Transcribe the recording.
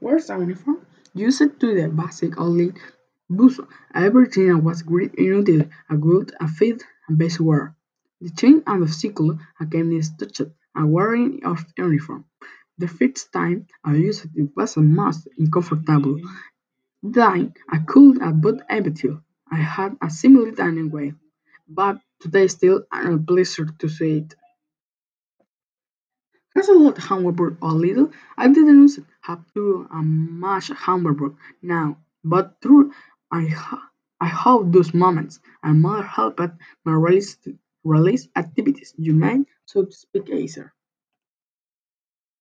Wears a uniform? Used to the basic only Buso. Everything was great inutile, a good, a fit, a best wear. The chain and the obstacle again is touched, a wearing of uniform. The first time I used it, was a most uncomfortable. Then I could have but evitable. I had assimilated anyway, but today still a pleasure to see it. Has a lot however a little. I didn't have to uh, much homework now, but through I ha- I have those moments and mother helped my release release activities. You may so to speak, Acer.